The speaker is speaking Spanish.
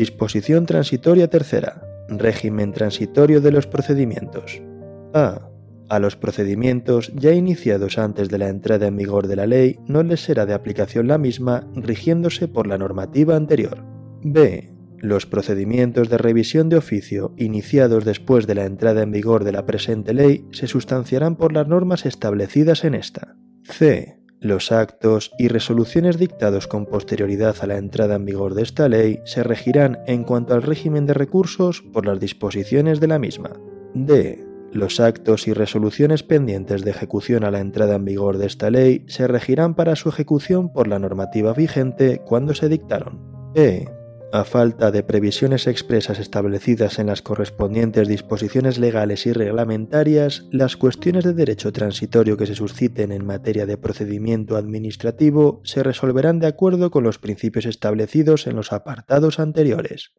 Disposición transitoria tercera. Régimen transitorio de los procedimientos. A. A los procedimientos ya iniciados antes de la entrada en vigor de la ley no les será de aplicación la misma rigiéndose por la normativa anterior. B. Los procedimientos de revisión de oficio iniciados después de la entrada en vigor de la presente ley se sustanciarán por las normas establecidas en esta. C. Los actos y resoluciones dictados con posterioridad a la entrada en vigor de esta ley se regirán en cuanto al régimen de recursos por las disposiciones de la misma. D. Los actos y resoluciones pendientes de ejecución a la entrada en vigor de esta ley se regirán para su ejecución por la normativa vigente cuando se dictaron. E. A falta de previsiones expresas establecidas en las correspondientes disposiciones legales y reglamentarias, las cuestiones de derecho transitorio que se susciten en materia de procedimiento administrativo se resolverán de acuerdo con los principios establecidos en los apartados anteriores.